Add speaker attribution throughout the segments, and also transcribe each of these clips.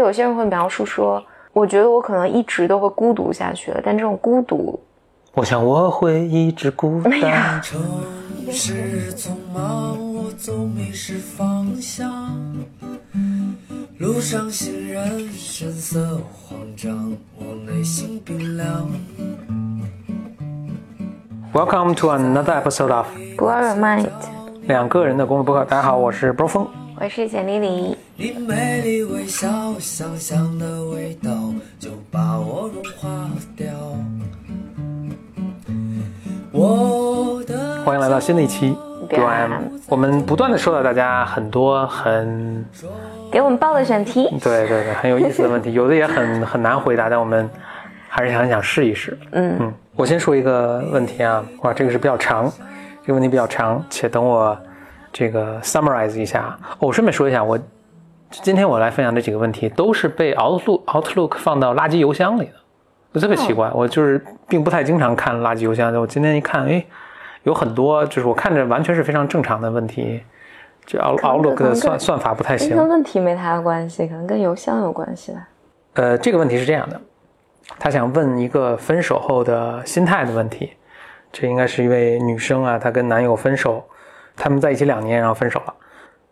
Speaker 1: 有些人会描述说，我觉得我可能一直都会孤独下去了，但这种孤独，
Speaker 2: 我想我会一直孤单。
Speaker 3: 城市匆忙，我总迷失方向。路上行人神色慌张，我内心冰凉。
Speaker 2: Welcome to another episode of
Speaker 1: blow your mind。
Speaker 2: 两个人的公路博客。大家好，我是波峰。
Speaker 1: 我是简丽丽，
Speaker 3: 你美丽微笑，香香的味道就把我融化掉。我的
Speaker 2: 欢迎来到新的一期
Speaker 1: 别
Speaker 2: UM。我们不断的收到大家很多很
Speaker 1: 给我们报的选题。
Speaker 2: 对对对很有意思的问题，有的也很很难回答，但我们还是想想试一试。
Speaker 1: 嗯
Speaker 2: 嗯，我先说一个问题啊，哇，这个是比较长，这个问题比较长，且等我这个 summarize 一下。哦我顺便说一下，我今天我来分享这几个问题都是被 Outlook Outlook 放到垃圾邮箱里的，就特别奇怪。我就是并不太经常看垃圾邮箱，我今天一看，哎，有很多就是我看着完全是非常正常的问题，
Speaker 1: 这
Speaker 2: Outlook 的算算法不太行。
Speaker 1: 跟问题没太大关系，可能跟邮箱有关系吧。
Speaker 2: 呃，这个问题是这样的，他想问一个分手后的心态的问题。这应该是一位女生啊，她跟男友分手，他们在一起两年，然后分手了。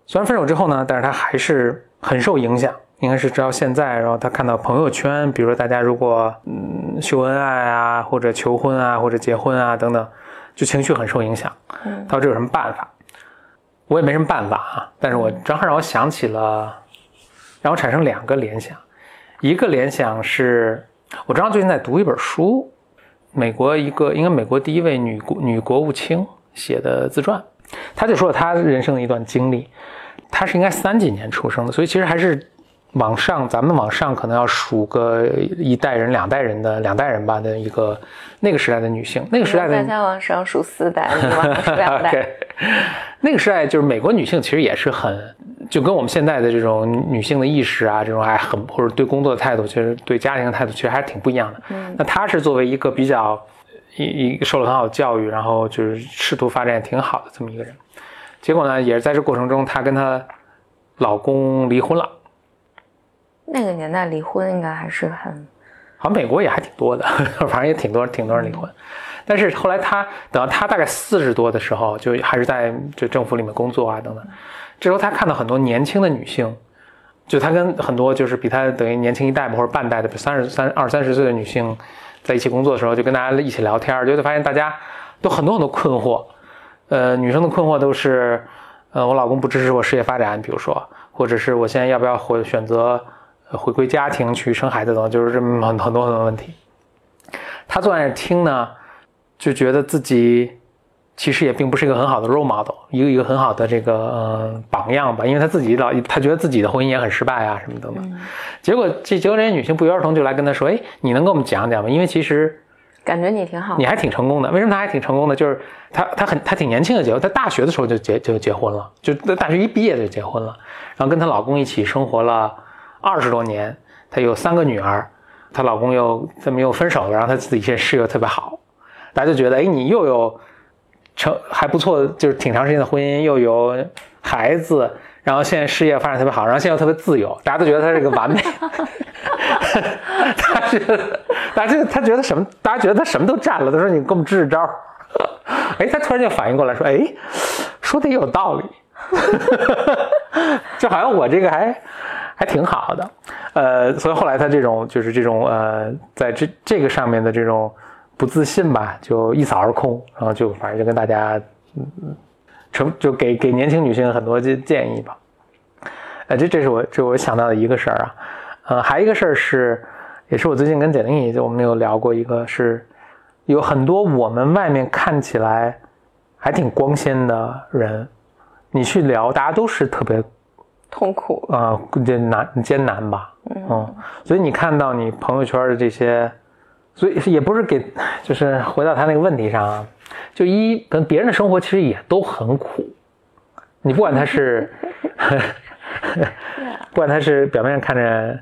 Speaker 2: 虽然分手之后呢，但是他还是很受影响，应该是直到现在。然后他看到朋友圈，比如说大家如果嗯秀恩爱啊，或者求婚啊，或者结婚啊等等，就情绪很受影响。
Speaker 1: 嗯
Speaker 2: 她说这有什么办法？我也没什么办法啊，但是我正好让我想起了，让我产生两个联想。一个联想是，我正好最近在读一本书，美国一个应该美国第一位女国女国务卿写的自传，她就说了她人生的一段经历。她是应该三几年出生的，所以其实还是往上，咱们往上可能要数个一代人、两代人的两代人吧的一个那个时代的女性，那个时代的
Speaker 1: 大家往上数四代，你往上数两代。
Speaker 2: 那个时代就是美国女性其实也是很，就跟我们现在的这种女性的意识啊，这种还很或者对工作的态度，其实对家庭的态度其实还是挺不一样的。
Speaker 1: 嗯
Speaker 2: 那她是作为一个比较一一受了很好的教育，然后就是仕途发展也挺好的这么一个人，结果呢，也是在这过程中，她跟她老公离婚了。
Speaker 1: 那个年代离婚应该还是很
Speaker 2: 好像美国也还挺多的，反正也挺多挺多人离婚。但是后来她等到她大概四十多的时候，就还是在就政府里面工作啊等等。这时候她看到很多年轻的女性，就她跟很多就是比她等于年轻一代或者半代的三十三二三十岁的女性在一起工作的时候，就跟大家一起聊天，就会发现大家都很多很多困惑。呃，女生的困惑都是，呃，我老公不支持我事业发展，比如说，或者是我现在要不要回选择回归家庭去生孩子等等，就是这么很很多很多问题。他坐在那听呢，就觉得自己其实也并不是一个很好的 role model，一个一个很好的这个呃榜样吧，因为她自己老她觉得自己的婚姻也很失败啊什么等等。结果这结果这些女性不约而同就来跟她说，哎，你能跟我们讲讲吗？因为其实
Speaker 1: 感觉你挺好
Speaker 2: 你。还挺成功的。为什么她还挺成功的？就是她她很她挺年轻的结婚，在大学的时候就结就结婚了，就在大学一毕业就结婚了，然后跟她老公一起生活了二十多年，她有三个女儿，她老公又这么又分手了，然后她自己现在事业特别好，大家就觉得哎你又有成还不错，就是挺长时间的婚姻，又有孩子。然后现在事业发展特别好，然后现在又特别自由，大家都觉得他是个完美。他觉得，大家他觉得什么？大家觉得他什么都占了。他说：“你给我们支支招。”哎，他突然就反应过来说：“哎，说的也有道理，就好像我这个还还挺好的。”呃，所以后来他这种就是这种呃，在这这个上面的这种不自信吧，就一扫而空，然后就反正就跟大家嗯成就给给年轻女性很多建建议吧。呃，这这是我这我想到的一个事儿啊。呃，还有一个事儿是，也是我最近跟简玲姐我们有聊过，一个是有很多我们外面看起来还挺光鲜的人，你去聊，大家都是特别
Speaker 1: 痛苦，
Speaker 2: 呃艰难艰难吧，嗯，所以你看到你朋友圈的这些，所以也不是给，就是回到他那个问题上啊，就一跟别人的生活其实也都很苦，你不管他是，不管他是表面上看着。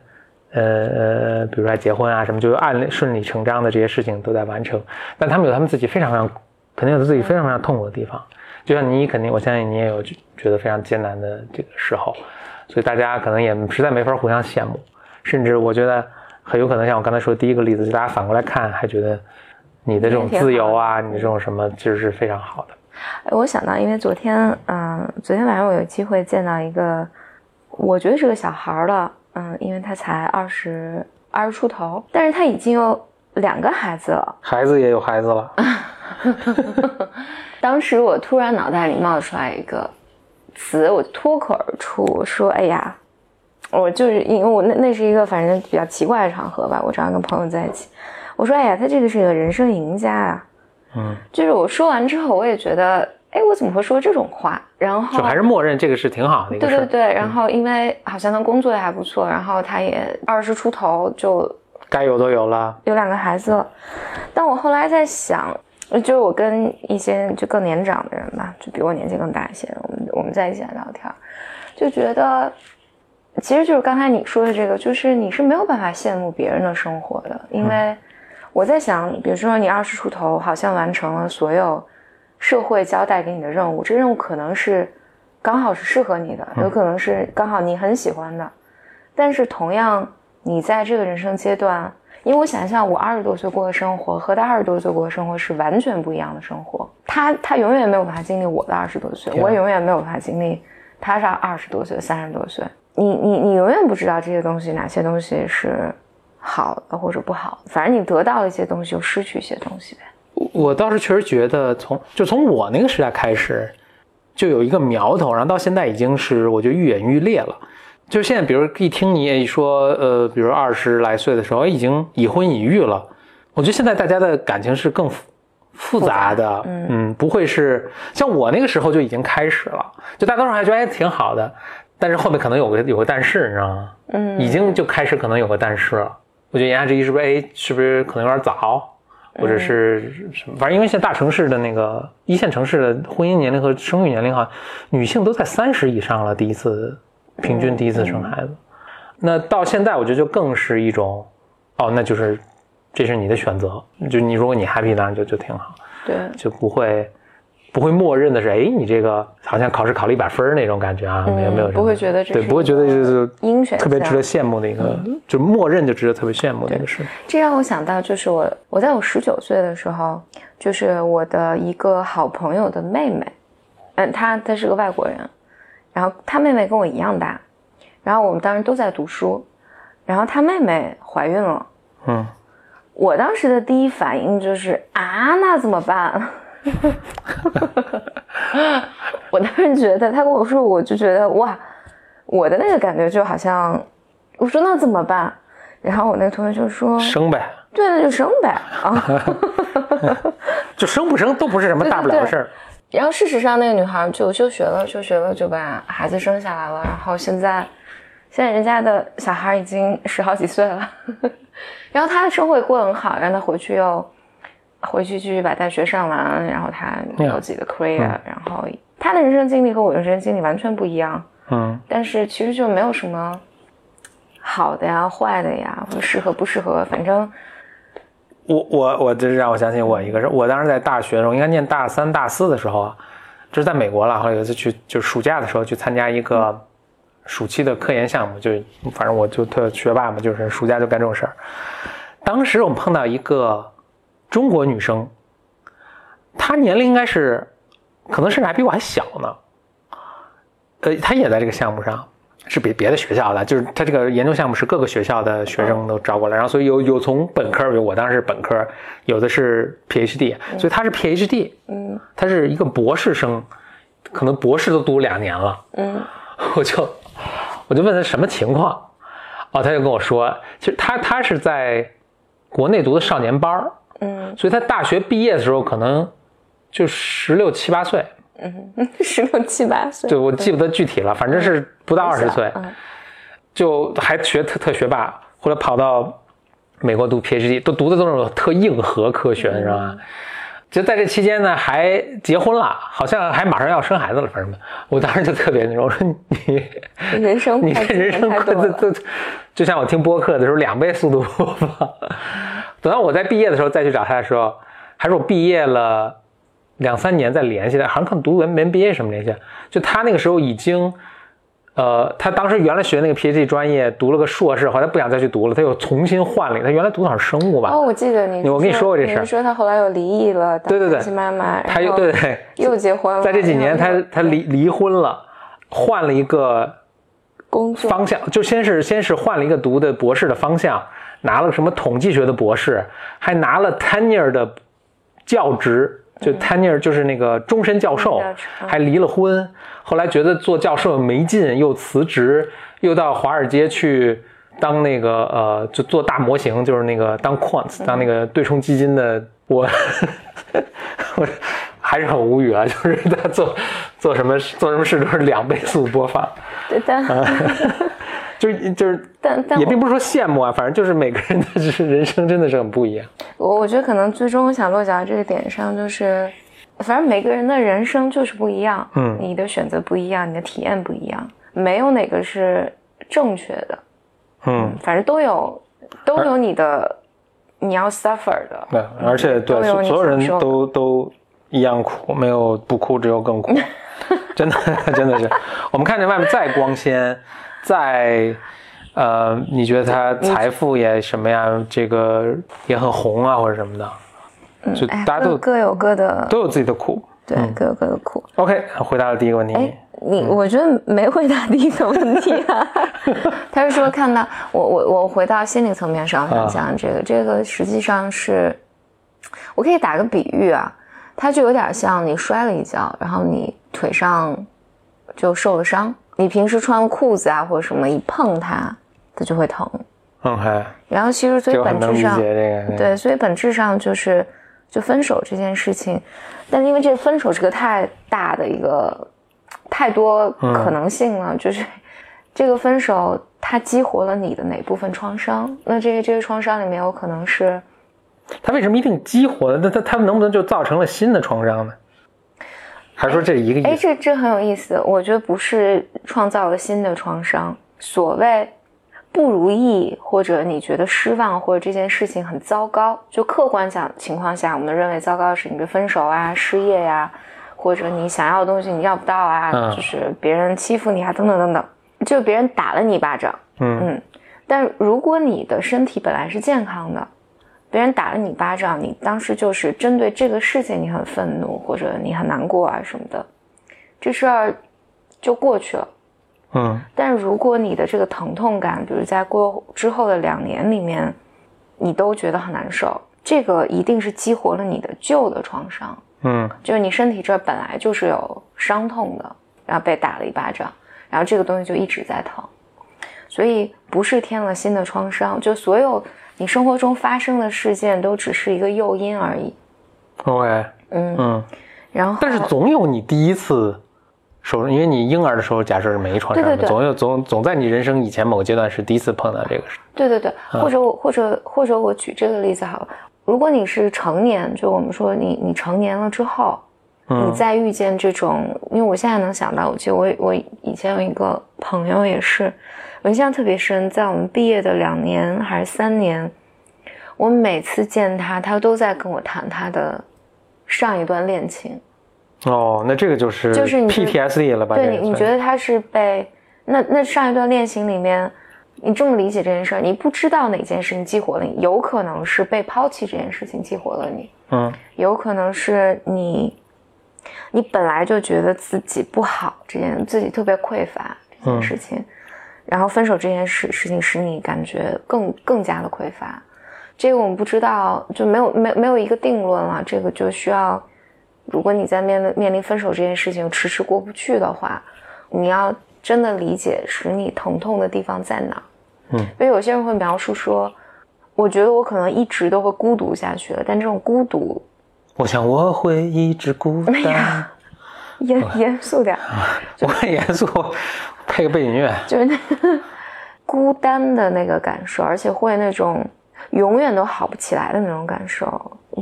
Speaker 2: 呃呃，比如说结婚啊什么，就按理顺理成章的这些事情都在完成，但他们有他们自己非常非常，肯定有自己非常非常痛苦的地方。就像你肯定，我相信你也有觉得非常艰难的这个时候，所以大家可能也实在没法互相羡慕。甚至我觉得很有可能像我刚才说的第一个例子，就大家反过来看，还觉得你的这种自由啊，你这种什么，其实是非常好的。
Speaker 1: 哎，我想到，因为昨天，嗯，昨天晚上我有机会见到一个，我觉得是个小孩儿了，嗯，因为他才二十二十出头，但是他已经有两个孩子了。
Speaker 2: 孩子也有孩子了，
Speaker 1: 当时我突然脑袋里冒出来一个词，我脱口而出，我说：“哎呀，我就是因为我那那是一个反正比较奇怪的场合吧，我正好跟朋友在一起，我说：哎呀，他这个是个人生赢家啊。”
Speaker 2: 嗯，
Speaker 1: 就是我说完之后，我也觉得，哎，我怎么会说这种话？然后
Speaker 2: 就还是默认这个是挺好的一个事。
Speaker 1: 对对对，然后因为好像他工作也还不错，然后他也二十出头就
Speaker 2: 该有都有了。
Speaker 1: 有两个孩子了。但我后来在想，就是我跟一些就更年长的人吧，就比我年纪更大一些，我们我们在一起来聊天，就觉得其实就是刚才你说的这个，就是你是没有办法羡慕别人的生活的，因为我在想，比如说你二十出头，好像完成了所有社会交代给你的任务，这任务可能是刚好是适合你的，有可能是刚好你很喜欢的，但是同样，你在这个人生阶段，因为我想象我二十多岁过的生活和他二十多岁过的生活是完全不一样的生活。他他永远没有办法经历我的二十多岁，我也永远没有办法经历他是二十多岁、三十多岁。你你你永远不知道这些东西哪些东西是好的或者不好的，反正你得到了一些东西，就失去一些东西呗。
Speaker 2: 我倒是确实觉得从就从我那个时代开始，就有一个苗头，然后到现在已经是我觉得愈演愈烈了。就现在，比如一听你也说，呃，比如二十来岁的时候，哎已经已婚已育了，我觉得现在大家的感情是更复复杂的，嗯不会是像我那个时候就已经开始了，就大多数人还觉得哎挺好的，但是后面可能有个有个但是，你知道吗？
Speaker 1: 嗯
Speaker 2: 已经就开始可能有个但是了。我觉得言下之意是不是哎是不是可能有点早，或者是什么？反正因为现在大城市的那个一线城市的婚姻年龄和生育年龄哈，女性都在三十以上了，第一次平均第一次生孩子。那到现在我觉得就更是一种哦，那就是这是你的选择，就你如果你 happy 当然就就挺好，
Speaker 1: 对，
Speaker 2: 就不会。不会默认的是，哎，你这个好像考试考了一百分儿那种感觉啊，没有没有，
Speaker 1: 不会觉得这
Speaker 2: 对，不会觉得就是
Speaker 1: 英选项。
Speaker 2: 特别值得羡慕的一个，就默认就值得特别羡慕的一个事。
Speaker 1: 这让我想到，就是我我在我十九岁的时候，就是我的一个好朋友的妹妹，嗯，她她是个外国人，然后她妹妹跟我一样大，然后我们当时都在读书，然后她妹妹怀孕了，
Speaker 2: 嗯，
Speaker 1: 我当时的第一反应就是啊，那怎么办？我当时觉得，他跟我说，我就觉得哇，我的那个感觉就好像，我说那怎么办？然后我那个同学就说，
Speaker 2: 生呗，
Speaker 1: 对，那就生呗啊。
Speaker 2: 就生不生都不是什么 大不了的事儿。
Speaker 1: 然后事实上，那个女孩就休学了，休学了就把孩子生下来了。然后现在，现在人家的小孩已经十好几岁了，然后她的生活也过得很好，让她回去又回去继续把大学上完，然后他有自己的 career，、然后他的人生经历和我的人生经历完全不一样。
Speaker 2: 嗯，
Speaker 1: 但是其实就没有什么好的呀、坏的呀，或者适合不适合，反正
Speaker 2: 我我我这让我想起我一个事，我当时在大学的时候，应该念大三大四的时候啊，这是在美国了。后来有一次去，就暑假的时候去参加一个暑期的科研项目，就反正我就特学霸嘛，就是暑假就干这种事儿。当时我们碰到一个中国女生，她年龄应该是，可能甚至还比我还小呢。呃，她也在这个项目上，是别别的学校的，就是她这个研究项目是各个学校的学生都招过来，然后所以有有从本科，比如我当时是本科，有的是 PhD，所以她是 PhD，
Speaker 1: 嗯。
Speaker 2: 她是一个博士生，可能博士都读两年了，
Speaker 1: 嗯。
Speaker 2: 我就我就问她什么情况，哦，她就跟我说，其实他他是在国内读的少年班儿
Speaker 1: 嗯
Speaker 2: 所以他大学毕业的时候可能就十六七八岁，
Speaker 1: 嗯，十六七八岁，
Speaker 2: 对我记不得具体了，反正是不到二十岁，
Speaker 1: 嗯
Speaker 2: 就还学特特学霸，后来跑到美国读 PhD，都读的都是特硬核科学，你知道吗？就在这期间呢，还结婚了，好像还马上要生孩子了，反正我当时就特别那种，我说你
Speaker 1: 人生
Speaker 2: 你这人生快
Speaker 1: 太多了。
Speaker 2: 都都，就像我听播客的时候两倍速度播放。等到我在毕业的时候再去找他的时候，还是我毕业了两三年再联系的，好像可能读文文 BA 什么联系。就他那个时候已经，呃，他当时原来学那个 PhD 专业，读了个硕士，后来不想再去读了，他又重新换了一个。他原来读的好像是生物吧？
Speaker 1: 哦，我记得你，
Speaker 2: 我跟你说过这事儿
Speaker 1: 你说他后来又离异了，
Speaker 2: 对对对
Speaker 1: 妈妈，
Speaker 2: 他又对对，
Speaker 1: 又结婚了，
Speaker 2: 在这几年他他离离婚了，换了一个
Speaker 1: 工作
Speaker 2: 方向，就先是先是换了一个读的博士的方向，拿了什么统计学的博士，还拿了 tenure 的教职，就 tenure 就是那个终身教授还离了婚。后来觉得做教授没劲，又辞职，又到华尔街去当那个呃，就做大模型，就是那个当 quant，当那个对冲基金的我。我 还是很无语啊，就是他做做什么做什么事都是两倍速播放，
Speaker 1: 对，但
Speaker 2: 就是就是
Speaker 1: 但但
Speaker 2: 也并不是说羡慕啊，反正就是每个人的就是 人生真的是很不一样。
Speaker 1: 我我觉得可能最终我想落脚在这个点上，就是反正每个人的人生就是不一样，
Speaker 2: 嗯
Speaker 1: 你的选择不一样，你的体验不一样，没有哪个是正确的，
Speaker 2: 嗯，
Speaker 1: 反正都有都有你的你要 suffer 的，
Speaker 2: 对，而且对所所有人都都一样苦，没有不哭，只有更苦，真的真的是。我们看见外面再光鲜，再呃，你觉得他财富也什么呀，这个也很红啊，或者什么的，就
Speaker 1: 哎，
Speaker 2: 大家都
Speaker 1: 各各有各的，
Speaker 2: 都有自己的苦。
Speaker 1: 对，各有各的苦。
Speaker 2: OK，回答了第一个问题。
Speaker 1: 哎，你我觉得没回答第一个问题啊。他是说看到我我我回到心理层面上想讲这个，这个实际上是，我可以打个比喻啊，它就有点像你摔了一跤，然后你腿上就受了伤，你平时穿裤子啊或者什么一碰它，它就会疼。
Speaker 2: OK，
Speaker 1: 然后其实所以本质上
Speaker 2: 解这个。
Speaker 1: 对，所以本质上就是就分手这件事情，但是因为这分手是个太大的一个太多可能性了，就是这个分手它激活了你的哪部分创伤？那这个这个创伤里面有可能是
Speaker 2: 他为什么一定激活了？那他他们能不能就造成了新的创伤呢？还说这是一个
Speaker 1: 哎，
Speaker 2: 意思？
Speaker 1: 这这很有意思，我觉得不是创造了新的创伤，所谓不如意或者你觉得失望或者这件事情很糟糕，就客观讲情况下，我们认为糟糕的是你的分手啊、失业呀、或者你想要的东西你要不到啊，
Speaker 2: 嗯
Speaker 1: 就是别人欺负你啊，等等等等，就别人打了你一巴掌，
Speaker 2: 嗯
Speaker 1: 嗯，但如果你的身体本来是健康的，别人打了你巴掌，你当时就是针对这个事情你很愤怒或者你很难过啊什么的，这事儿就过去了。
Speaker 2: 嗯。
Speaker 1: 但如果你的这个疼痛感，比如在过之后的两年里面，你都觉得很难受，这个一定是激活了你的旧的创伤，
Speaker 2: 嗯。
Speaker 1: 就是你身体这本来就是有伤痛的，然后被打了一巴掌，然后这个东西就一直在疼，所以不是添了新的创伤，就所有你生活中发生的事件都只是一个诱因而已。
Speaker 2: ，OK，
Speaker 1: 嗯，
Speaker 2: 嗯，
Speaker 1: 然后
Speaker 2: 但是总有你第一次手，因为你婴儿的时候假设是没创伤的，
Speaker 1: 对对对。
Speaker 2: 总有总总在你人生以前某个阶段是第一次碰到这个事。
Speaker 1: 对对对，或者我或者或者我举这个例子好了，如果你是成年，就我们说你你成年了之后，
Speaker 2: 嗯
Speaker 1: 你再遇见这种，因为我现在能想到，我记得我我以前有一个朋友也是，我印象特别深，在我们毕业的两年还是三年，我每次见他，他都在跟我谈他的上一段恋情。
Speaker 2: 哦，那这个就是
Speaker 1: 就是你
Speaker 2: PTSD 了吧？
Speaker 1: 对你，你觉得他是被那那上一段恋情里面，你这么理解这件事儿，你不知道哪件事情激活了你，有可能是被抛弃这件事情激活了你，
Speaker 2: 嗯
Speaker 1: 有可能是你你本来就觉得自己不好，这件自己特别匮乏这件事情，然后分手这件事事情使你感觉更更加的匮乏。这个我们不知道，就没有没没有一个定论了。这个就需要，如果你在面临面临分手这件事情迟迟过不去的话，你要真的理解使你疼痛的地方在哪儿。
Speaker 2: 嗯，
Speaker 1: 因为有些人会描述说，我觉得我可能一直都会孤独下去了，但这种孤独
Speaker 2: 我想我会一直孤单。
Speaker 1: 严严肃点，
Speaker 2: 我很严肃，配个背景音乐。
Speaker 1: 就是那个孤单的那个感受，而且会那种永远都好不起来的那种感受。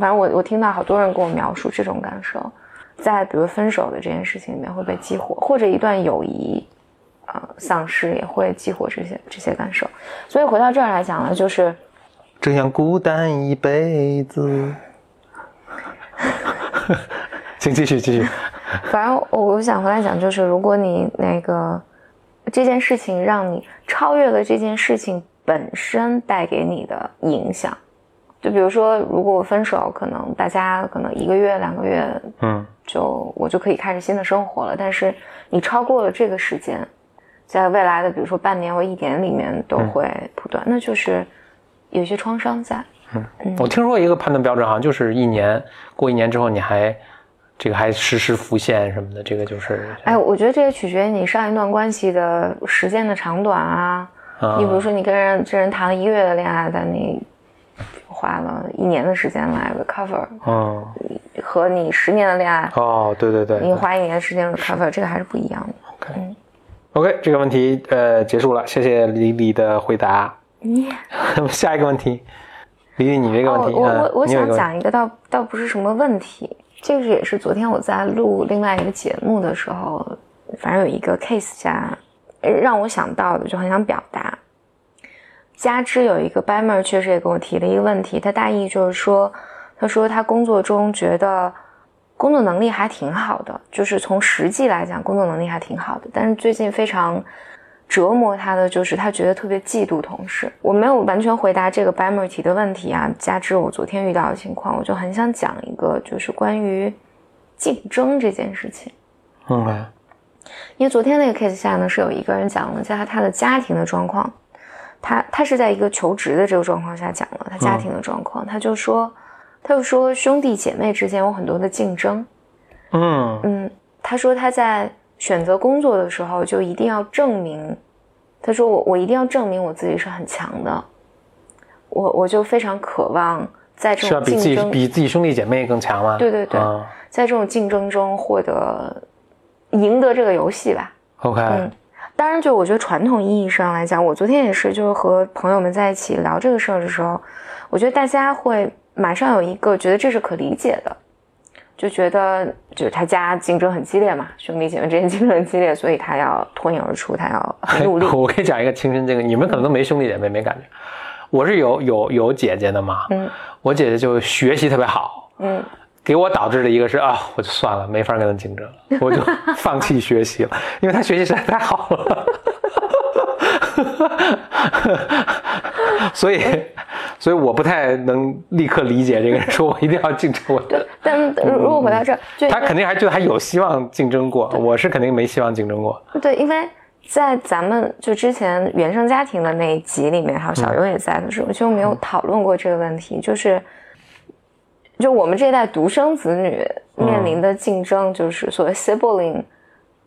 Speaker 1: 反正我我听到好多人跟我描述这种感受，在比如分手的这件事情里面会被激活，或者一段友谊啊、呃丧失也会激活这些这些感受。所以回到这儿来讲呢，就是
Speaker 2: 这样孤单一辈子。请继续继续。
Speaker 1: 反正我我想回来讲，就是如果你那个这件事情让你超越了这件事情本身带给你的影响。就比如说，如果我分手，可能大家可能一个月、两个月，
Speaker 2: 嗯，
Speaker 1: 就我就可以开始新的生活了。但是你超过了这个时间，在未来的比如说半年或一年里面都会不断，那就是有些创伤在。
Speaker 2: 我听说一个判断标准，好像就是一年过一年之后，你还这个还实时浮现什么的，这个就是
Speaker 1: 哎，我觉得这也取决于你上一段关系的时间的长短啊。
Speaker 2: 啊。
Speaker 1: 你比如说，你跟人这人谈了一个月的恋爱，但你花了一年的时间来 recover，
Speaker 2: 嗯
Speaker 1: 和你十年的恋爱，
Speaker 2: 哦，对对对
Speaker 1: 你花一年的时间 recover，这个还是不一样的。
Speaker 2: ，OK。OK，这个问题呃结束了，谢谢李李的回答。
Speaker 1: 你
Speaker 2: 下一个问题，李李你这个问
Speaker 1: 哦，我
Speaker 2: 嗯
Speaker 1: 我我想讲一个倒倒不是什么问题，这个也是昨天我在录另外一个节目的时候，反正有一个 case 加呃让我想到的，就很想表达。加之有一个 b a m e r 确实也跟我提了一个问题，他大意就是说，他说他工作中觉得工作能力还挺好的，就是从实际来讲工作能力还挺好的，但是最近非常折磨他的就是他觉得特别嫉妒同事。我没有完全回答这个 e r 提的问题啊，加之我昨天遇到的情况，我就很想讲一个就是关于竞争这件事情。
Speaker 2: 嗯
Speaker 1: 因为昨天那个 case 下呢，是有一个人讲了下他的家庭的状况，他他是在一个求职的这个状况下讲了他家庭的状况，他就说，他就说兄弟姐妹之间有很多的竞争，
Speaker 2: 嗯
Speaker 1: 嗯，他说他在选择工作的时候就一定要证明，他说我我一定要证明我自己是很强的，我我就非常渴望在这
Speaker 2: 是要比自己
Speaker 1: 种竞争，
Speaker 2: 比自己兄弟姐妹更强吗？
Speaker 1: 对对对
Speaker 2: 嗯
Speaker 1: 在这种竞争中获得赢得这个游戏吧。
Speaker 2: ，OK，
Speaker 1: 嗯，当然，就我觉得传统意义上来讲，我昨天也是，就是和朋友们在一起聊这个事儿的时候，我觉得大家会马上有一个觉得这是可理解的，就觉得就是他家竞争很激烈嘛，兄弟姐妹之间竞争很激烈，所以他要脱颖而出，他要很努力。
Speaker 2: 我可以讲一个亲身经历，你们可能都没兄弟姐妹，没感觉。我是有有有姐姐的嘛，
Speaker 1: 嗯
Speaker 2: 我姐姐就学习特别好，
Speaker 1: 嗯，
Speaker 2: 给我导致的一个是啊，我就算了，没法跟她竞争了，我就放弃学习了，因为她学习实在太好了，所以所以我不太能立刻理解这个人说我一定要竞争，我
Speaker 1: 对。但如果回到这儿，就
Speaker 2: 他肯定还觉得还有希望竞争过，我是肯定没希望竞争过。
Speaker 1: 对，因为在咱们就之前原生家庭的那一集里面，还有小优也在的时候，其实我们有讨论过这个问题，就是就我们这一代独生子女面临的竞争，就是所谓 sibling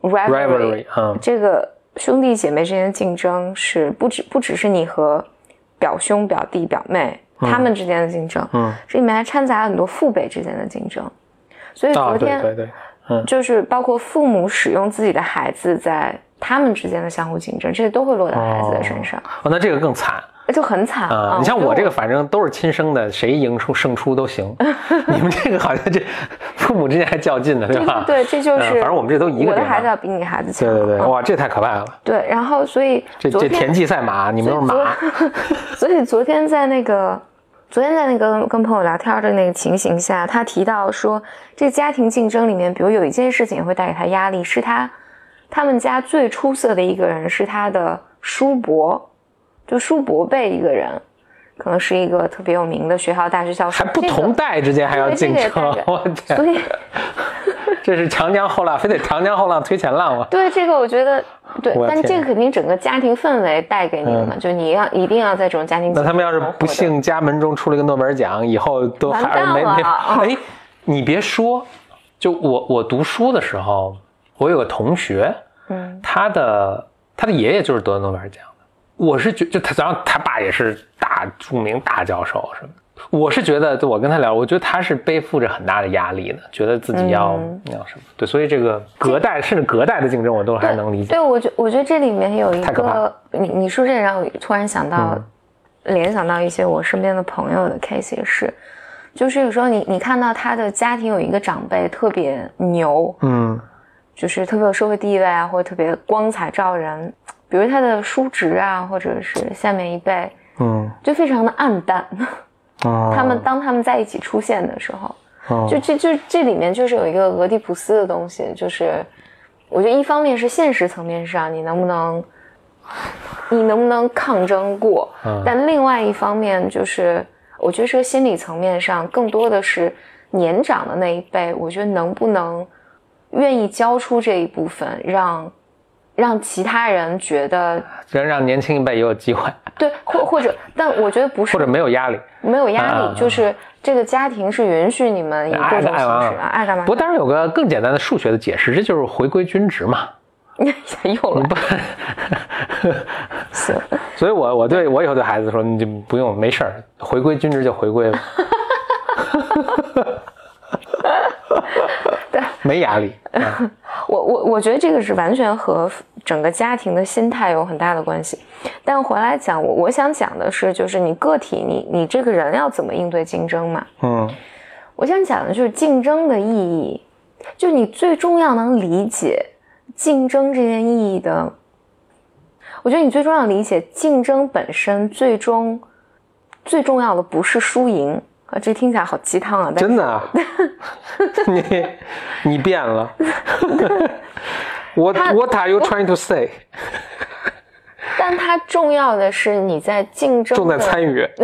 Speaker 1: rivalry，,
Speaker 2: rivalry，嗯
Speaker 1: 这个兄弟姐妹之间的竞争是不只不只是你和表兄、表弟、表妹、他们之间的竞争，
Speaker 2: 嗯，
Speaker 1: 这里面还掺杂了很多父辈之间的竞争，所以
Speaker 2: 啊，
Speaker 1: 昨天、
Speaker 2: 对对对，嗯。
Speaker 1: 就是包括父母使用自己的孩子在他们之间的相互竞争，这些都会落到孩子的身上，
Speaker 2: 哦，那这个更惨
Speaker 1: 就很惨
Speaker 2: 啊！你像我这个，反正都是亲生的，谁赢出胜出都行。你们这个好像这父母之间还较劲呢，对
Speaker 1: 对
Speaker 2: 吧？
Speaker 1: 对对，这就是、
Speaker 2: 嗯反正我们这都一个
Speaker 1: 我的孩子要比你孩子强，
Speaker 2: 对对对，
Speaker 1: 嗯
Speaker 2: 哇，这太可怕了！
Speaker 1: 对，然后所以
Speaker 2: 这这田忌赛马，你们都是马。
Speaker 1: 所以昨天在那个，昨天在那个跟朋友聊天的那个情形下，他提到说，这家庭竞争里面，比如有一件事情会带给他压力，是他他们家最出色的一个人是他的叔伯，就叔伯辈一个人，可能是一个特别有名的学校大学教授，
Speaker 2: 还不同代之间还要竞争我天，
Speaker 1: 所以
Speaker 2: 这是长江后浪，非得长江后浪推前浪吗？
Speaker 1: 对这个，我觉得对但这个肯定整个家庭氛围带给你的嘛，就你要一定要在这种家庭。
Speaker 2: 那他们要是不幸家门中出了一个诺贝尔奖，以后都还是没没哎，你别说，就我我读书的时候，我有个同学，
Speaker 1: 嗯
Speaker 2: 他的他的爷爷就是得诺贝尔奖的。我是觉就他，然后他爸也是大著名大教授什么的。我是觉得，就我跟他聊，我觉得他是背负着很大的压力的，觉得自己要、
Speaker 1: 嗯
Speaker 2: 要什么。对，所以这个隔代甚至隔代的竞争，我都还能理解。
Speaker 1: 对，我觉我觉得这里面有一个，你你说这个让我突然想到，联想到一些我身边的朋友的 case 也是，就是有时候你你看到他的家庭有一个长辈特别牛，
Speaker 2: 嗯
Speaker 1: 就是特别有社会地位啊，或者特别光彩照人，比如他的叔侄啊，或者是下面一辈，
Speaker 2: 嗯，
Speaker 1: 就非常的暗淡。
Speaker 2: 啊
Speaker 1: 他们当他们在一起出现的时候，
Speaker 2: 哦
Speaker 1: 就这就这里面就是有一个俄狄浦斯的东西，就是我觉得一方面是现实层面上你能不能，你能不能抗争过，
Speaker 2: 嗯
Speaker 1: 但另外一方面就是，我觉得是个心理层面上，更多的是年长的那一辈，我觉得能不能愿意交出这一部分，让让其他人觉得
Speaker 2: 让让年轻一辈也有机会，
Speaker 1: 对，或或者，但我觉得不是。
Speaker 2: 或者没有压力。
Speaker 1: 没有压力，
Speaker 2: 啊
Speaker 1: 就是这个家庭是允许你们以各
Speaker 2: 爱
Speaker 1: 种形
Speaker 2: 爱玩玩
Speaker 1: 式啊，爱干嘛
Speaker 2: 不过当然有个更简单的数学的解释，这就是回归均值嘛。
Speaker 1: 又了。
Speaker 2: 不，
Speaker 1: 行，
Speaker 2: 所以我我对我以后对孩子说，你就不用没事儿，回归均值就回归了，没压力。啊
Speaker 1: 我我我觉得这个是完全和整个家庭的心态有很大的关系。但回来讲，我我想讲的是，就是你个体，你你这个人要怎么应对竞争嘛？
Speaker 2: 嗯
Speaker 1: 我想讲的就是竞争的意义，就你最重要能理解竞争这件意义的。我觉得你最重要理解竞争本身，最终最重要的不是输赢啊，这听起来好鸡汤啊，但
Speaker 2: 真的啊，你你变了。What What are you trying to say？
Speaker 1: 但它重要的是你在竞争
Speaker 2: 重在参与。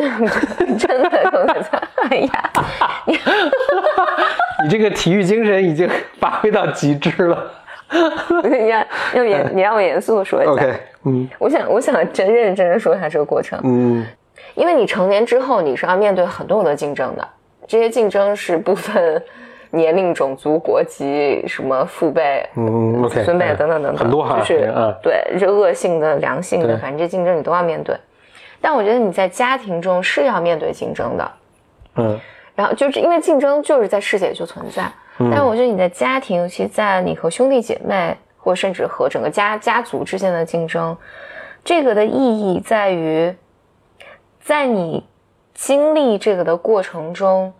Speaker 1: 真的重在参，哎呀，
Speaker 2: 你这个体育精神已经发挥到极致了。
Speaker 1: 你让要严，你让我严肃的说一下。
Speaker 2: OK，嗯
Speaker 1: 我想，我想真认真的说一下这个过程，
Speaker 2: 嗯
Speaker 1: 因为你成年之后，你是要面对很多很多竞争的，这些竞争是不分 年龄、种族、国籍，什么父辈、
Speaker 2: 嗯
Speaker 1: 孙辈
Speaker 2: 嗯
Speaker 1: 等等等等，
Speaker 2: 很多哈
Speaker 1: 就是
Speaker 2: 啊。
Speaker 1: 对，是恶性的、良性的，反正这竞争你都要面对。但我觉得你在家庭中是要面对竞争的，
Speaker 2: 嗯。
Speaker 1: 然后就是因为竞争就是在世界就存在，但是我觉得你在家庭，尤其在你和兄弟姐妹，或甚至和整个家家族之间的竞争，这个的意义在于，在你经历这个的过程中，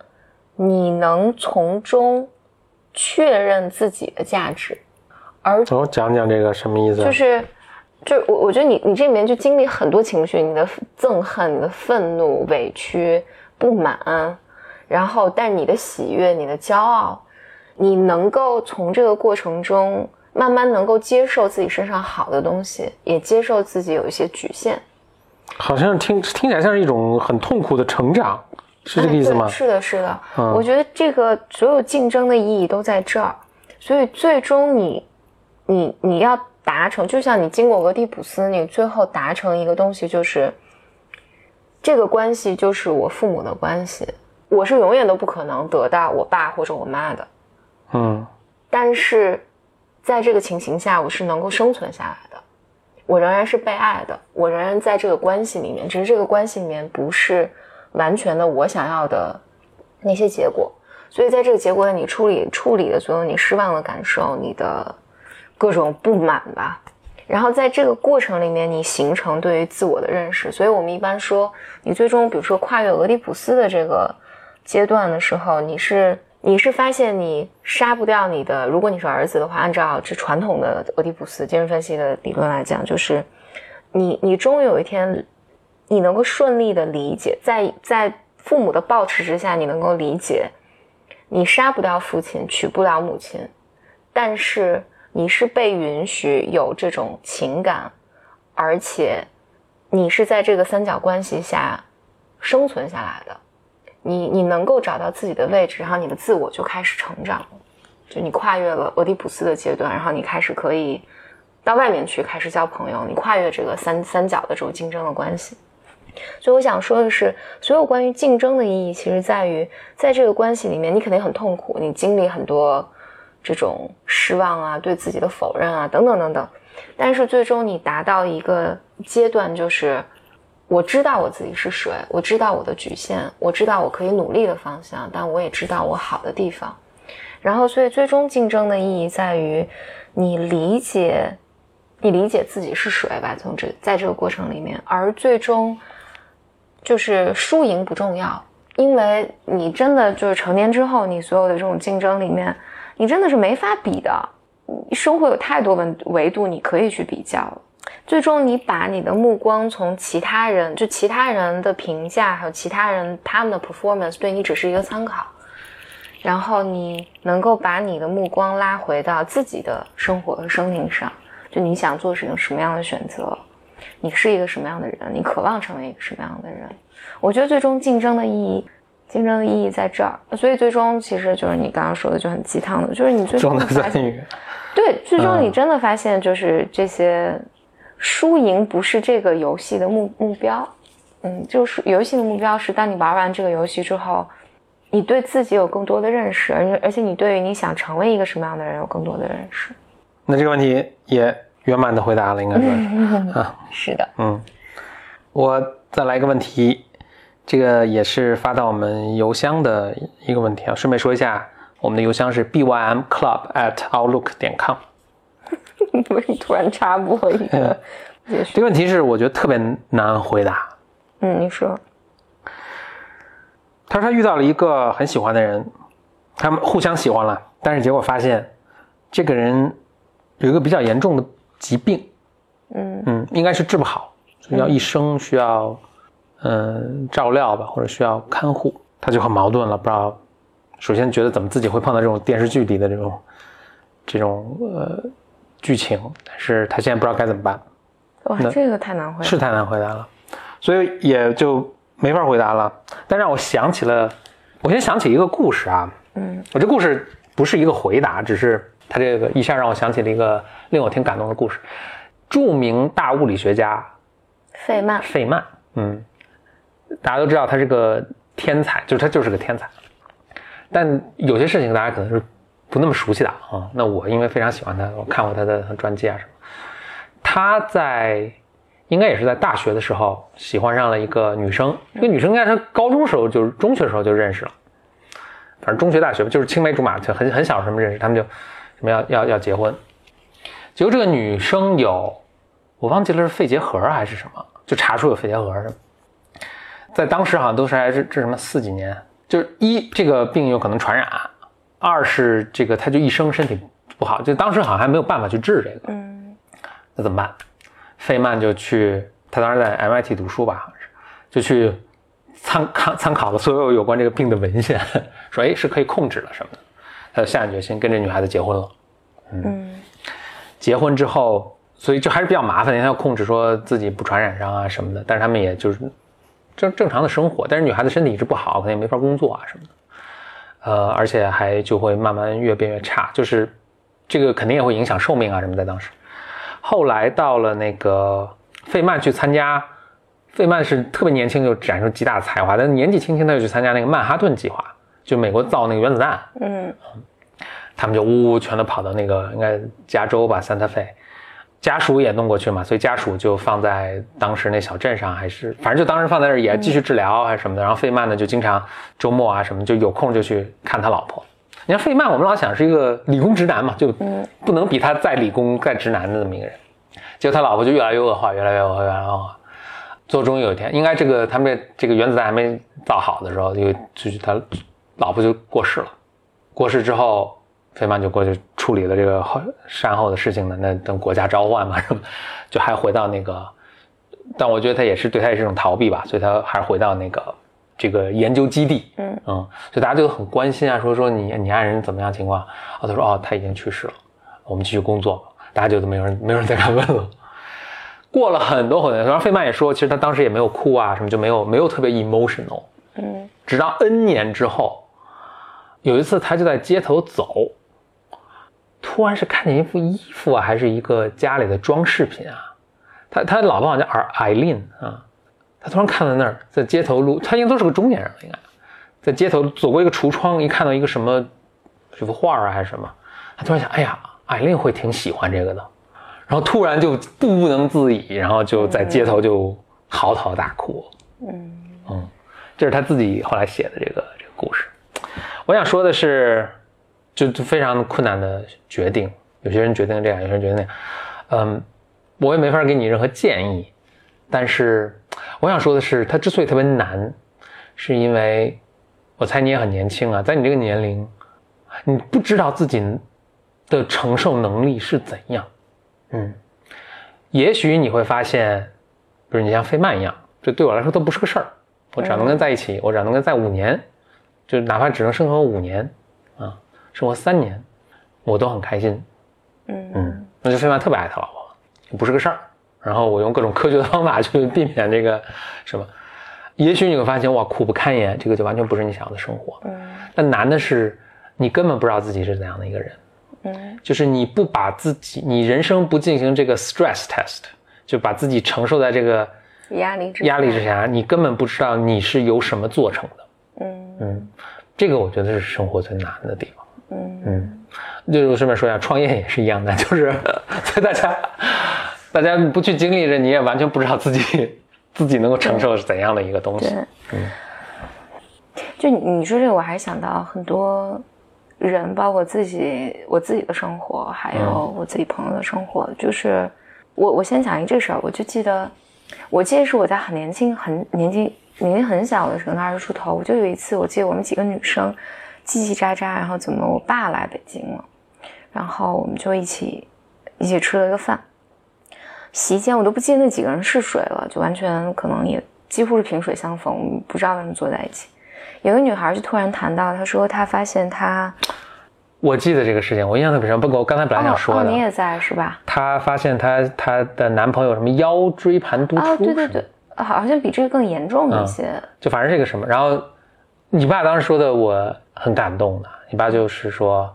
Speaker 1: 你能从中确认自己的价值，而
Speaker 2: 我讲讲这个什么意思？
Speaker 1: 就是，就我我觉得你你这里面就经历很多情绪，你的憎恨、你的愤怒、委屈、不满，然后但你的喜悦、你的骄傲，你能够从这个过程中慢慢能够接受自己身上好的东西，也接受自己有一些局限，
Speaker 2: 好像听听起来像是一种很痛苦的成长，是这个意思吗
Speaker 1: 哎？是的，是的。
Speaker 2: 嗯
Speaker 1: 我觉得这个所有竞争的意义都在这儿，所以最终你，你你要达成，就像你经过俄狄浦斯，你最后达成一个东西，就是这个关系就是我父母的关系，我是永远都不可能得到我爸或者我妈的，
Speaker 2: 嗯
Speaker 1: 但是在这个情形下，我是能够生存下来的，我仍然是被爱的，我仍然在这个关系里面，只是这个关系里面不是完全的我想要的那些结果，所以在这个结果里，你处理处理的所有你失望的感受，你的各种不满吧。然后在这个过程里面，你形成对于自我的认识。所以我们一般说，你最终比如说跨越俄狄浦斯的这个阶段的时候，你是你是发现你杀不掉你的，如果你是儿子的话，按照这传统的俄狄浦斯精神分析的理论来讲，就是你你终于有一天，你能够顺利的理解，在在父母的抱持之下，你能够理解，你杀不掉父亲，娶不了母亲，但是你是被允许有这种情感，而且你是在这个三角关系下生存下来的。你你能够找到自己的位置，然后你的自我就开始成长，就你跨越了俄狄浦斯的阶段，然后你开始可以到外面去开始交朋友，你跨越这个三三角的这种竞争的关系。所以我想说的是，所有关于竞争的意义，其实在于在这个关系里面，你肯定很痛苦，你经历很多这种失望啊，对自己的否认啊，等等等等。但是最终你达到一个阶段，就是我知道我自己是谁，我知道我的局限，我知道我可以努力的方向，但我也知道我好的地方。然后，所以最终竞争的意义在于你理解，你理解自己是谁吧。从这在这个过程里面，而最终就是输赢不重要，因为你真的就是成年之后，你所有的这种竞争里面，你真的是没法比的。生活有太多维维度你可以去比较。最终，你把你的目光从其他人，就其他人的评价，还有其他人他们的 performance，对你只是一个参考。然后你能够把你的目光拉回到自己的生活和生命上，就你想做什么什么样的选择，你是一个什么样的人，你渴望成为一个什么样的人？我觉得最终竞争的意义，竞争的意义在这儿。所以最终其实就是你刚刚说的就很鸡汤的，就是你最终发现，对，最终
Speaker 2: 嗯
Speaker 1: 你真的发现就是这些输赢不是这个游戏的目目标，嗯，就是游戏的目标是当你玩完这个游戏之后。你对自己有更多的认识，而而且你对于你想成为一个什么样的人有更多的认识。
Speaker 2: 那这个问题也圆满的回答了，应该说是。啊，
Speaker 1: 是的，
Speaker 2: 嗯，我再来一个问题，这个也是发到我们邮箱的一个问题啊。顺便说一下，我们的邮箱是 bym club at outlook 点 com。
Speaker 1: 我突然插播一个。
Speaker 2: 这个问题是我觉得特别难回答。
Speaker 1: 嗯，你说，
Speaker 2: 他说他遇到了一个很喜欢的人，他们互相喜欢了，但是结果发现这个人有一个比较严重的疾病，
Speaker 1: 嗯。
Speaker 2: 嗯，应该是治不好，所以要一生需要嗯照料吧，或者需要看护，他就很矛盾了，不知道首先觉得怎么自己会碰到这种电视剧里的这种这种呃剧情，但是他现在不知道该怎么办，
Speaker 1: 哇，这个太难回答。
Speaker 2: 是太难回答了，所以也就没法回答了。但让我想起了，我先想起一个故事啊，
Speaker 1: 嗯
Speaker 2: 我这故事不是一个回答，只是他这个一下让我想起了一个令我挺感动的故事。著名大物理学家
Speaker 1: 费曼，
Speaker 2: 费曼，嗯，大家都知道他是个天才，就是他就是个天才。但有些事情大家可能是不那么熟悉的啊。那我因为非常喜欢他，我看过他的传记啊什么。他在应该也是在大学的时候喜欢上了一个女生，这个女生应该是高中时候就是中学时候就认识了，反正中学大学，就是青梅竹马，就很很小什么认识，他们就什么要要要结婚。结果这个女生有我忘记了是肺结核还是什么，就查出有肺结核什么，在当时好像都是还是这什么四几年，就是一这个病有可能传染，二是这个他就一生身体不好，就当时好像还没有办法去治这个，
Speaker 1: 嗯
Speaker 2: 那怎么办？费曼就去，他当时在 MIT 读书吧，好像是，就去参看参考了所有有关这个病的文献，说哎是可以控制了什么的，他就下定决心跟这女孩子结婚了。
Speaker 1: 嗯
Speaker 2: 结婚之后，所以就还是比较麻烦因为，他要控制说自己不传染上啊什么的。但是他们也就是正正常的生活，但是女孩子身体一直不好，可能也没法工作啊什么的。呃，而且还就会慢慢越变越差，就是这个肯定也会影响寿命啊什么的。当时，后来到了那个费曼去参加，费曼是特别年轻就展示极大的才华，但是年纪轻轻他就去参加那个曼哈顿计划，就美国造那个原子弹，
Speaker 1: 嗯
Speaker 2: 他们就呜呜全都跑到那个应该加州吧，三特费，家属也弄过去嘛，所以家属就放在当时那小镇上，还是反正就当时放在那儿也继续治疗还是什么的。然后费曼呢就经常周末啊什么就有空就去看他老婆。你看费曼，我们老想是一个理工直男嘛，就不能比他再理工再直男的这么一个人。结果他老婆就越来越恶化，越来越恶化，越来越恶化。最后终于有一天，应该这个他们这这个原子弹还没造好的时候，就就是他老婆就过世了。过世之后，费曼就过去处理了这个后善后的事情呢。那等国家召唤嘛，什么，就还回到那个，但我觉得他也是对他也是一种逃避吧，所以他还是回到那个这个研究基地。
Speaker 1: 嗯
Speaker 2: 嗯，所以大家就很关心啊，说说你你爱人怎么样情况？哦，他说哦他已经去世了，我们继续工作吧。大家就都没有人没有人再敢问了。过了很多很多年，然后费曼也说，其实他当时也没有哭啊，什么就没有没有特别 emotional。
Speaker 1: 嗯
Speaker 2: 直到 N 年之后，有一次他就在街头走，突然是看见一副衣服啊，还是一个家里的装饰品啊。他他老婆好像叫艾艾琳啊，他突然看到那儿，在街头路，他应该都是个中年人了，应该在街头走过一个橱窗，一看到一个什么这幅画啊还是什么，他突然想，哎呀，艾琳会挺喜欢这个的，然后突然就不能自已，然后就在街头就嚎啕大哭。
Speaker 1: 嗯
Speaker 2: 嗯，这是他自己后来写的这个这个故事。我想说的是，就就非常困难的决定，有些人决定这样，有些人决定那样。嗯，我也没法给你任何建议，但是我想说的是，它之所以特别难，是因为我猜你也很年轻啊，在你这个年龄，你不知道自己的承受能力是怎样。嗯，也许你会发现，比如你像费曼一样，这对我来说都不是个事儿。我只要能跟在一起，我只要能跟在五年，就哪怕只能生活五年，生活三年，我都很开心，
Speaker 1: 嗯
Speaker 2: 嗯，那就说明特别爱他老婆，不是个事儿。然后我用各种科学的方法 去避免这个什么，也许你会发现哇苦不堪言，这个就完全不是你想要的生活。
Speaker 1: 嗯
Speaker 2: 但难的是，你根本不知道自己是怎样的一个人，
Speaker 1: 嗯
Speaker 2: 就是你不把自己，你人生不进行这个 stress test，就把自己承受在这个
Speaker 1: 压力之
Speaker 2: 压力之下，你根本不知道你是由什么做成的。
Speaker 1: 嗯
Speaker 2: 嗯，这个我觉得是生活最难的地方。
Speaker 1: 嗯
Speaker 2: 嗯，就顺便说一下，创业也是一样的，就是 大家大家不去经历着，你也完全不知道自己自己能够承受是怎样的一个东西
Speaker 1: 对。，
Speaker 2: 嗯
Speaker 1: 就你你说这个，我还想到很多人，包括自己我自己的生活，还有我自己朋友的生活。就是我我先讲一这事儿，我就记得，我记得是我在很年轻、很年纪年纪很小的时候，那二十出头，我就有一次，我记得我们几个女生叽叽喳喳，然后怎么我爸来北京了，然后我们就一起一起吃了一个饭。席间我都不记得那几个人是谁了，就完全可能也几乎是萍水相逢，我们不知道为什么坐在一起。有个女孩就突然谈到，她说她发现她
Speaker 2: 我记得这个事情，我印象特别深。不过我刚才本来想说的，
Speaker 1: 哦哦，你也在是吧？
Speaker 2: 她发现她她的男朋友什么腰椎盘突出，
Speaker 1: 哦，对对对，好像比这个更严重一些。
Speaker 2: 就反正这个什么，然后你爸当时说的我很感动的，你爸就是说，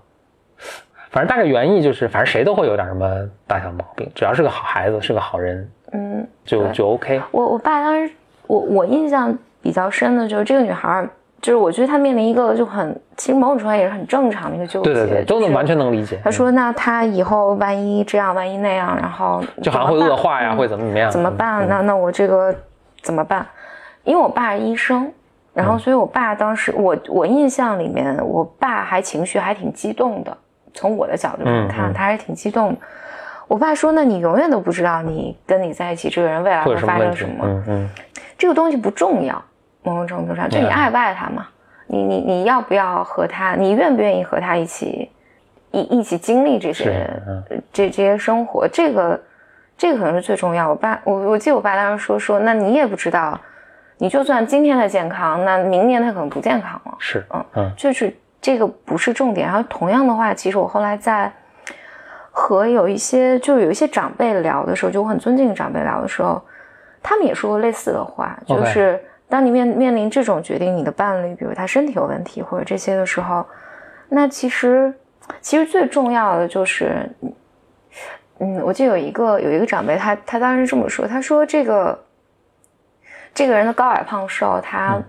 Speaker 2: 反正大概原意就是，反正谁都会有点什么大小毛病，只要是个好孩子，是个好人，
Speaker 1: 嗯，
Speaker 2: 就就 OK。
Speaker 1: 我我爸当时，我我印象比较深的就是这个女孩，就是我觉得她面临一个就很，其实某种程度上也是很正常的一个纠结。
Speaker 2: 对对对，都能完。全能理解。
Speaker 1: 他说：“那她以后万一这样，万一那样，然后
Speaker 2: 就好像会恶化呀，
Speaker 1: 嗯
Speaker 2: 会怎么怎么样？
Speaker 1: 怎么办？
Speaker 2: 嗯
Speaker 1: 那那我这个怎么办？因为我爸是医生，然
Speaker 2: 嗯
Speaker 1: 后所以我爸当时我我印象里面，我爸还情绪还挺激动的。从我的角度上看，
Speaker 2: 嗯嗯
Speaker 1: 他还是挺激动的。我爸说：“那你永远都不知道你跟你在一起这个人未来会发生什？么。
Speaker 2: 嗯嗯，
Speaker 1: 这个东西不重要，某种程度上，就你爱不爱他嘛？你你你要不要和他？你愿不愿意和他一起一一起经历这些这这些生活？这个这个可能是最重要。我爸我我记得我爸当时说说，那你也不知道，你就算今天的健康，那明年他可能不健康了。
Speaker 2: 是
Speaker 1: 嗯
Speaker 2: 嗯
Speaker 1: 就是这个不是重点。然后同样的话，其实我后来在和有一些就有一些长辈聊的时候，就我很尊敬的长辈聊的时候，他们也说过类似的话就是当你面面临这种决定，你的伴侣，比如他身体有问题或者这些的时候，那其实其实最重要的就是，嗯，我记得有一个有一个长辈，他他当时这么说，他说这个这个人的高矮胖瘦，他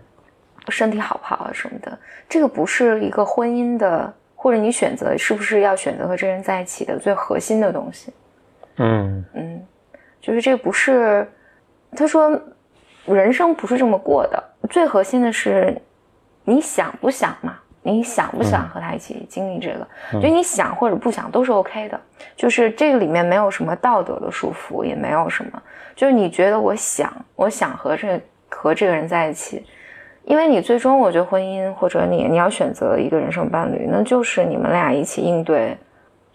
Speaker 1: 身体好不好啊什么的，这个不是一个婚姻的，或者你选择是不是要选择和这人在一起的最核心的东西。
Speaker 2: 嗯
Speaker 1: 嗯，就是这不是，他说人生不是这么过的，最核心的是你想不想嘛？你想不想和他一起经历这个？就你想或者不想都是 OK 的，就是这个里面没有什么道德的束缚，也没有什么，就是你觉得我想，我想和这和这个人在一起，因为你最终我觉得婚姻或者你你要选择一个人生伴侣，那就是你们俩一起应对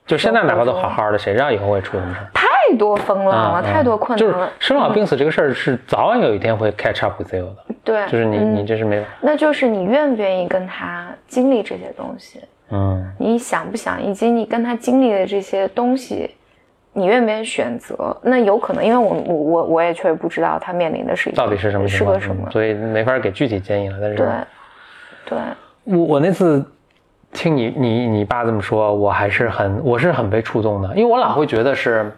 Speaker 2: 就现在哪怕都好好的，谁知道以后会出什么事儿？
Speaker 1: 太多风浪了，太多困
Speaker 2: 就是
Speaker 1: 难了。
Speaker 2: 生老病死这个事儿是早晚有一天会 catch up with you 的，
Speaker 1: 对，
Speaker 2: 就是你
Speaker 1: 嗯
Speaker 2: 你这是没有，
Speaker 1: 那就是你愿不愿意跟他经历这些东西，
Speaker 2: 嗯
Speaker 1: 你想不想，以及你跟他经历的这些东西，你愿不愿意选择？那有可能，因为我我我我也确实不知道他面临的是一个
Speaker 2: 到底是什么情况？
Speaker 1: 是个什么
Speaker 2: 嗯，所以没法给具体建议了。但是
Speaker 1: 对对，
Speaker 2: 我我那次听你你你爸这么说，我还是很我是很被触动的，因为我老会觉得是，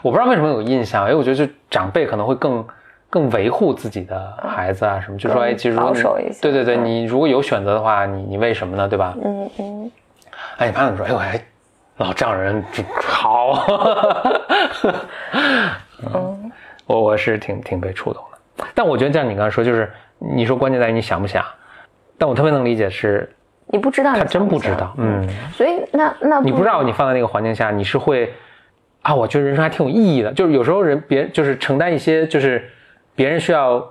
Speaker 2: 我不知道为什么有印象，因为我觉得就长辈可能会更更维护自己的孩子啊什么，就说哎，其实
Speaker 1: 保守一些
Speaker 2: 对对对，
Speaker 1: 嗯
Speaker 2: 你如果有选择的话，你你为什么呢？对吧？
Speaker 1: 嗯嗯，
Speaker 2: 哎，你爸怎么说？哎，我还老丈人这好，
Speaker 1: 嗯，
Speaker 2: 我我是挺挺被触动的。但我觉得像你刚才说，就是你说关键在于你想不想，但我特别能理解是
Speaker 1: 你不知道，
Speaker 2: 他真不知道，嗯，
Speaker 1: 所以那那
Speaker 2: 你不知道你放在那个环境下，你是会啊，我觉得人生还挺有意义的。就是有时候人别就是承担一些，就是别人需要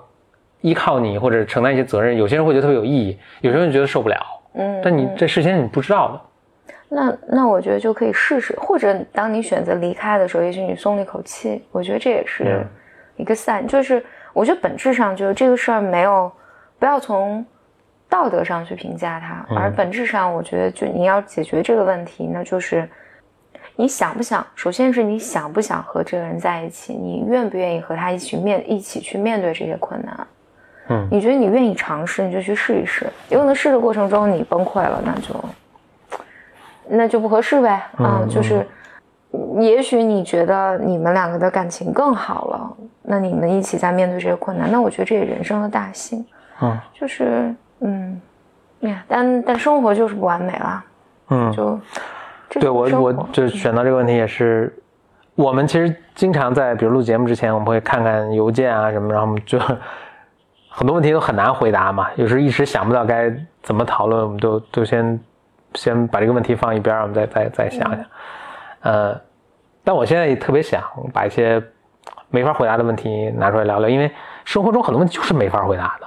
Speaker 2: 依靠你或者承担一些责任，有些人会觉得特别有意义，有些人觉得受不了。
Speaker 1: 嗯，
Speaker 2: 但你
Speaker 1: 嗯。
Speaker 2: 这事先你不知道的，
Speaker 1: 那那我觉得就可以试试，或者当你选择离开的时候，也许你松了一口气。我觉得这也是
Speaker 2: 嗯
Speaker 1: 一个 sign，、就是我觉得本质上就是这个事儿没有，不要从道德上去评价它，而本质上，我觉得就你要解决这个问题，那就是你想不想，首先是你想不想和这个人在一起，你愿不愿意和他一起面一起去面对这些困难。
Speaker 2: 嗯
Speaker 1: 你觉得你愿意尝试，你就去试一试。有可能试的过程中你崩溃了，那就那就不合适呗。啊、
Speaker 2: 嗯
Speaker 1: 就是也许你觉得你们两个的感情更好了，那你们一起在面对这些困难，那我觉得这也人生的大幸。
Speaker 2: 嗯
Speaker 1: 就是嗯，呀，但但生活就是不完美啦，
Speaker 2: 嗯，
Speaker 1: 就
Speaker 2: 对我我就选到这个问题也是，我们其实经常在比如录节目之前，我们会看看邮件啊什么，然后我们就很多问题都很难回答嘛，有时候一时想不到该怎么讨论，我们都都先先把这个问题放一边，我们再再再想想。呃，但我现在也特别想把一些没法回答的问题拿出来聊聊，因为生活中很多问题就是没法回答的。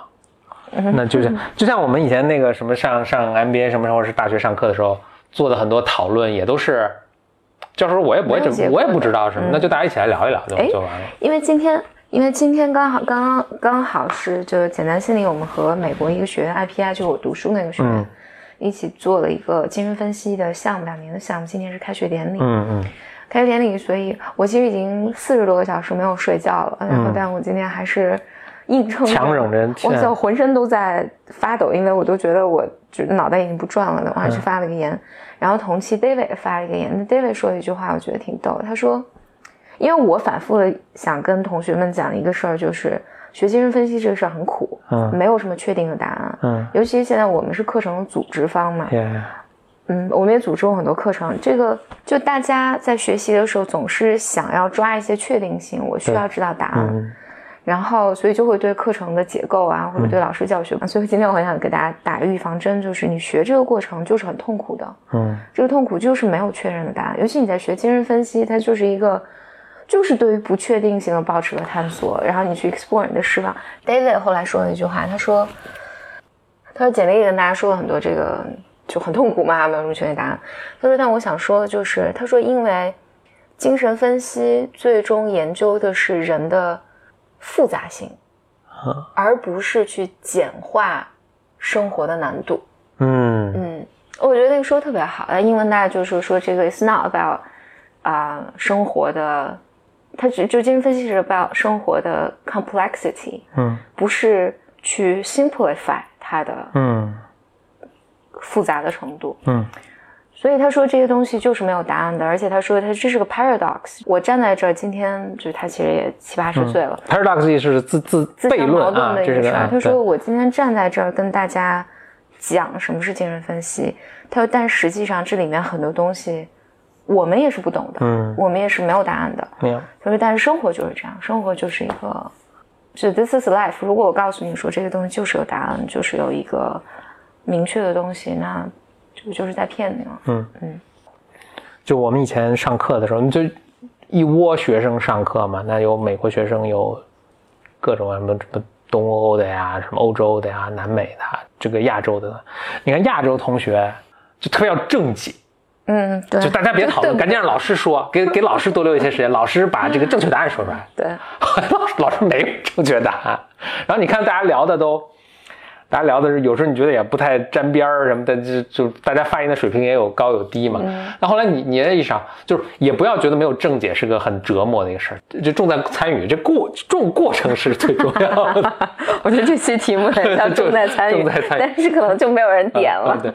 Speaker 2: 那就像就像我们以前那个什么上上 MBA 什么时候是大学上课的时候做的很多讨论，也都是教授说我也不会这
Speaker 1: 没有结果
Speaker 2: 我也不知道什么，那就大家一起来聊一聊就
Speaker 1: 哎
Speaker 2: 就完了。
Speaker 1: 因为今天，因为今天刚好刚刚刚好是就是简单心理，我们和美国一个学院 IPI，就是我读书那个学院，
Speaker 2: 嗯
Speaker 1: 一起做了一个精神分析的项目，两年的项目，今天是开学典礼。
Speaker 2: 嗯嗯。
Speaker 1: 开学典礼，所以我其实已经四十多个小时没有睡觉了，然后
Speaker 2: 嗯
Speaker 1: 但我今天还是硬撑着
Speaker 2: 强忍着
Speaker 1: 我就，浑身都在发抖，因为我都觉得我就脑袋已经不转了呢，我还
Speaker 2: 嗯
Speaker 1: 去发了个言。然后同期 David 也发了一个言，那 David 说了一句话，我觉得挺逗，他说，因为我反复的想跟同学们讲一个事儿，就是学精神分析这个事儿很苦，
Speaker 2: 嗯。
Speaker 1: 没有什么确定的答案，
Speaker 2: 嗯。
Speaker 1: 尤其现在我们是课程组织方嘛，嗯，我们也组织过很多课程。这个就大家在学习的时候，总是想要抓一些确定性，我需要知道答案，
Speaker 2: 嗯。
Speaker 1: 然后所以就会对课程的结构啊，或者对老师教学，所以今天我很想给大家打个预防针，就是你学这个过程就是很痛苦的，
Speaker 2: 嗯。
Speaker 1: 这个痛苦就是没有确认的答案，尤其你在学精神分析，它就是一个。就是对于不确定性的保持和探索，然后你去 explore 你的释放。David 后来说了一句话，他说：“他说简历跟大家说了很多这个就很痛苦嘛，没有什么确定答案。他说，但我想说的就是，他说因为精神分析最终研究的是人的复杂性，而不是去简化生活的难度。
Speaker 2: 嗯
Speaker 1: 嗯，我觉得那个说的特别好。英文大家就是说这个 it's not about 啊、生活的，它只就精神分析是 about 生活的 complexity，
Speaker 2: 嗯
Speaker 1: 不是去 simplify 它的
Speaker 2: 嗯
Speaker 1: 复杂的程度。
Speaker 2: 嗯
Speaker 1: 所以他说这些东西就是没有答案的，而且他说他这是个 paradox。我站在这儿，今天就是他其实也七八十岁了
Speaker 2: ，，paradox 也是自自
Speaker 1: 自相
Speaker 2: 悖论啊，
Speaker 1: 矛盾的一。
Speaker 2: 个
Speaker 1: 事儿他说我今天站在这儿跟大家讲什么是精神分析，他说但实际上这里面很多东西我们也是不懂的，
Speaker 2: 嗯
Speaker 1: 我们也是没有答案的。
Speaker 2: 没有，
Speaker 1: 所以但是生活就是这样，生活就是一个，就 this is life。如果我告诉你说这个东西就是有答案，就是有一个明确的东西，那这个就是在骗你了。
Speaker 2: 嗯
Speaker 1: 嗯
Speaker 2: 就我们以前上课的时候，你就一窝学生上课嘛，那有美国学生，有各种什么什么东欧的呀，什么欧洲的呀，南美的，这个亚洲的。你看亚洲同学就特别要正解，
Speaker 1: 嗯，对，
Speaker 2: 就大家别讨论，赶紧让老师说，给给老师多留一些时间，老师把这个正确答案说出来。
Speaker 1: 对，
Speaker 2: 老 师老师没有正确答案，然后你看大家聊的都，大家聊的是有时候你觉得也不太沾边儿什么的，就就大家发言的水平也有高有低嘛。那后来你你的意识到，就是也不要觉得没有正解是个很折磨的一个事儿，就重在参与，这过重过程是最重要的。
Speaker 1: 我觉得这期题目很像重在参与，
Speaker 2: 重在参与
Speaker 1: 但是可能就没有人点了。
Speaker 2: 对，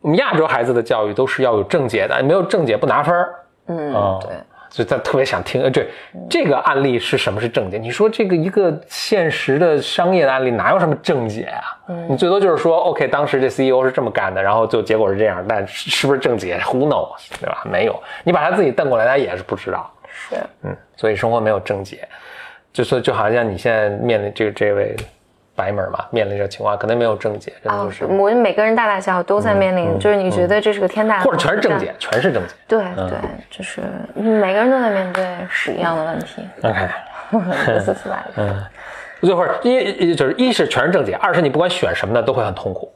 Speaker 2: 我们亚洲孩子的教育都是要有正解的，没有正解不拿分儿。
Speaker 1: 嗯，
Speaker 2: 哦
Speaker 1: 对，
Speaker 2: 所以他特别想听，呃，对，这个案例是什么是正解？你说这个一个现实的商业的案例哪有什么正解啊？你最多就是说，OK，当时这 CEO 是这么干的，然后就结果是这样，但是是不是正解？Who knows，对吧？没有，你把他自己瞪过来，他也是不知道。
Speaker 1: 是，
Speaker 2: 嗯，所以生活没有正解，就说就好像你现在面临这个这位白门嘛，面临这情况，肯定没有正解，真的是，，
Speaker 1: 我们每个人大大小小都在面临，就是你觉得这是个天大的，
Speaker 2: 或者全是正解，，全是正解。
Speaker 1: 对对，就是每个人都在面对屎一样的问题
Speaker 2: ，OK。
Speaker 1: 这次次来的，
Speaker 2: 嗯，最后一一就是一是全是正解，二是你不管选什么的都会很痛苦。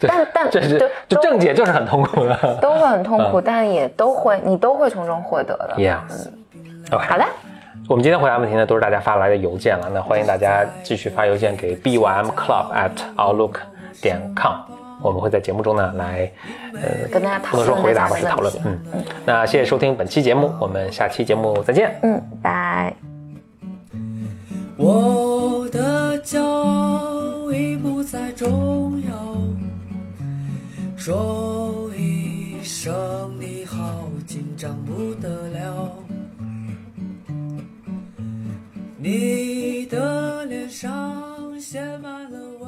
Speaker 1: 但但
Speaker 2: 这是
Speaker 1: 对
Speaker 2: 就正解就是很痛苦的。
Speaker 1: 都会很痛苦，但也都会，你都会从中获得的。好的，
Speaker 2: 我们今天回答问题呢，都是大家发来的邮件了。那欢迎大家继续发邮件给 bym club at outlook 点 com，我们会在节目中呢来，呃，
Speaker 1: 跟大家讨论
Speaker 2: 不能说回答吧，是讨论
Speaker 1: 问。
Speaker 2: 嗯，那谢谢收听本期节目，我们下期节目再见。
Speaker 1: 嗯，拜。
Speaker 3: 我的骄傲已不再重要，说一声你好，紧张不得了。你的脸上写满了